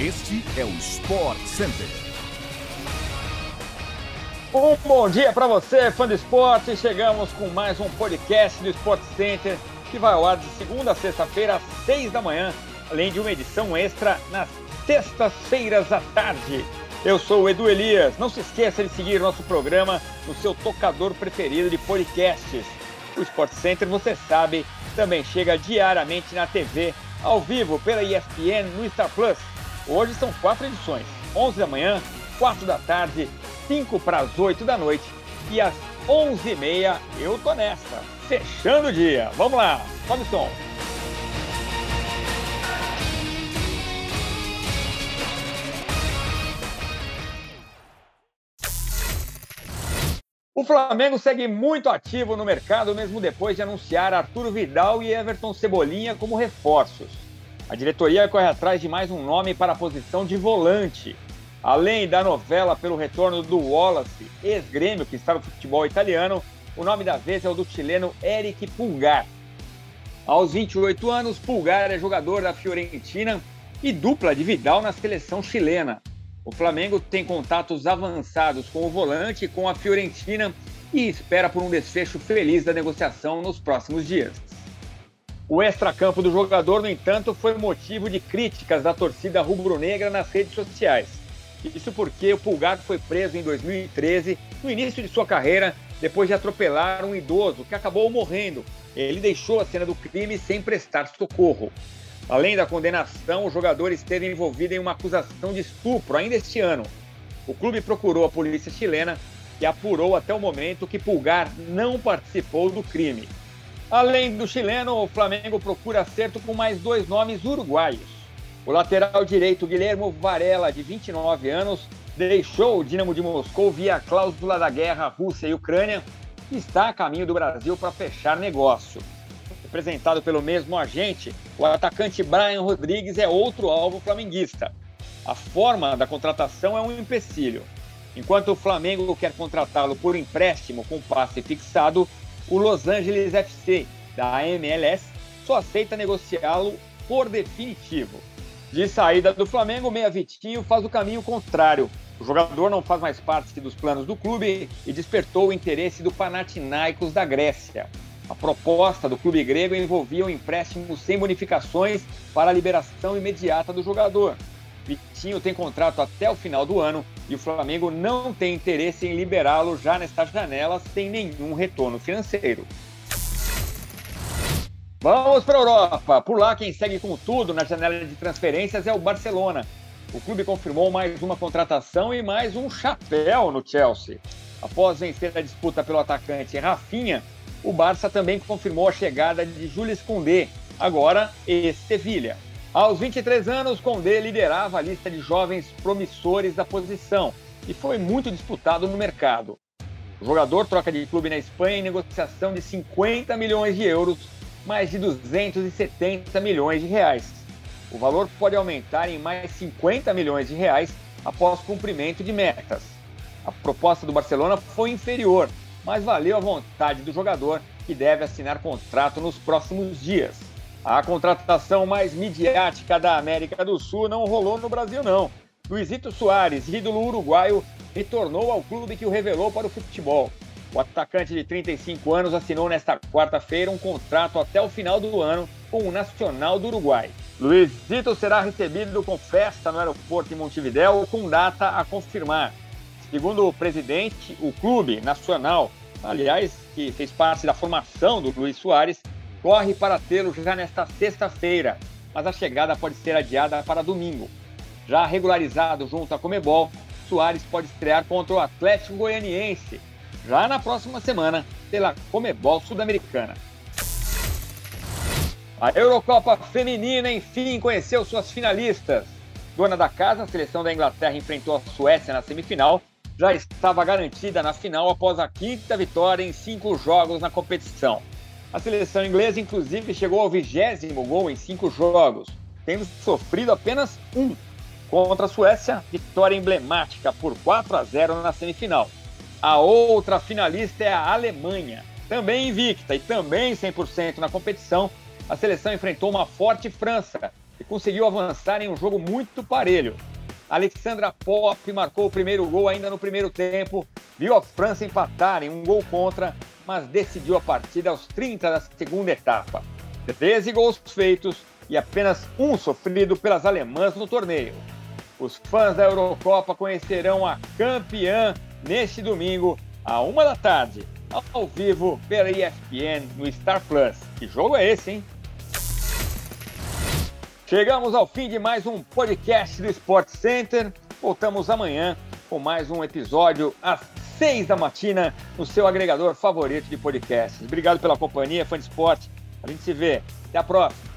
Este é o Sport Center. Um bom dia para você, fã do esporte. Chegamos com mais um podcast do Sport Center que vai ao ar de segunda a sexta-feira às seis da manhã, além de uma edição extra nas sextas-feiras à tarde. Eu sou o Edu Elias. Não se esqueça de seguir nosso programa no seu tocador preferido de podcasts. O Sport Center, você sabe, também chega diariamente na TV, ao vivo pela ESPN no Star Plus. Hoje são quatro edições: 11 da manhã, 4 da tarde, 5 para as 8 da noite e às 11h30 eu tô nessa, fechando o dia. Vamos lá, sobe o som. O Flamengo segue muito ativo no mercado, mesmo depois de anunciar Arturo Vidal e Everton Cebolinha como reforços. A diretoria corre atrás de mais um nome para a posição de volante. Além da novela pelo retorno do Wallace, ex-grêmio que está no futebol italiano, o nome da vez é o do chileno Eric Pulgar. Aos 28 anos, Pulgar é jogador da Fiorentina e dupla de Vidal na seleção chilena. O Flamengo tem contatos avançados com o volante e com a Fiorentina e espera por um desfecho feliz da negociação nos próximos dias. O extracampo do jogador, no entanto, foi motivo de críticas da torcida rubro-negra nas redes sociais. Isso porque o Pulgar foi preso em 2013, no início de sua carreira, depois de atropelar um idoso que acabou morrendo. Ele deixou a cena do crime sem prestar socorro. Além da condenação, o jogador esteve envolvido em uma acusação de estupro ainda este ano. O clube procurou a polícia chilena e apurou até o momento que Pulgar não participou do crime. Além do chileno, o Flamengo procura acerto com mais dois nomes uruguaios. O lateral direito Guilhermo Varela, de 29 anos, deixou o Dinamo de Moscou via cláusula da guerra Rússia e Ucrânia e está a caminho do Brasil para fechar negócio. Representado pelo mesmo agente, o atacante Brian Rodrigues é outro alvo flamenguista. A forma da contratação é um empecilho. Enquanto o Flamengo quer contratá-lo por empréstimo com passe fixado, o Los Angeles FC, da MLS, só aceita negociá-lo por definitivo. De saída do Flamengo, Meia Vitinho faz o caminho contrário. O jogador não faz mais parte dos planos do clube e despertou o interesse do Panathinaikos da Grécia. A proposta do clube grego envolvia um empréstimo sem bonificações para a liberação imediata do jogador. Vitinho tem contrato até o final do ano e o Flamengo não tem interesse em liberá-lo já nesta janela sem nenhum retorno financeiro. Vamos para a Europa. Por lá, quem segue com tudo na janela de transferências é o Barcelona. O clube confirmou mais uma contratação e mais um chapéu no Chelsea. Após vencer a disputa pelo atacante Rafinha, o Barça também confirmou a chegada de Jules Koundé, agora ex-Sevilha. Aos 23 anos, Condé liderava a lista de jovens promissores da posição e foi muito disputado no mercado. O jogador troca de clube na Espanha em negociação de 50 milhões de euros, mais de 270 milhões de reais. O valor pode aumentar em mais 50 milhões de reais após cumprimento de metas. A proposta do Barcelona foi inferior, mas valeu a vontade do jogador, que deve assinar contrato nos próximos dias. A contratação mais midiática da América do Sul não rolou no Brasil, não. Luizito Soares, ídolo uruguaio, retornou ao clube que o revelou para o futebol. O atacante de 35 anos assinou nesta quarta-feira um contrato até o final do ano com o Nacional do Uruguai. Luizito será recebido com festa no aeroporto em Montevidéu, com data a confirmar. Segundo o presidente, o clube nacional, aliás, que fez parte da formação do Luiz Soares, corre para tê-lo já nesta sexta-feira, mas a chegada pode ser adiada para domingo. Já regularizado junto à Comebol, Soares pode estrear contra o Atlético Goianiense, já na próxima semana, pela Comebol Sul-Americana. A Eurocopa Feminina, enfim, conheceu suas finalistas. Dona da casa, a seleção da Inglaterra enfrentou a Suécia na semifinal, já estava garantida na final após a quinta vitória em cinco jogos na competição. A seleção inglesa, inclusive, chegou ao vigésimo gol em cinco jogos, tendo sofrido apenas um. Contra a Suécia, vitória emblemática por 4 a 0 na semifinal. A outra finalista é a Alemanha, também invicta e também 100% na competição. A seleção enfrentou uma forte França, e conseguiu avançar em um jogo muito parelho. Alexandra Pop marcou o primeiro gol ainda no primeiro tempo, viu a França empatar em um gol contra, mas decidiu a partida aos 30 da segunda etapa. 13 gols feitos e apenas um sofrido pelas alemãs no torneio. Os fãs da Eurocopa conhecerão a campeã neste domingo, à uma da tarde, ao vivo pela ESPN no Star Plus. Que jogo é esse, hein? Chegamos ao fim de mais um podcast do Sport Center. Voltamos amanhã com mais um episódio às seis da matina no seu agregador favorito de podcasts. Obrigado pela companhia, fã de esporte. A gente se vê. Até a próxima.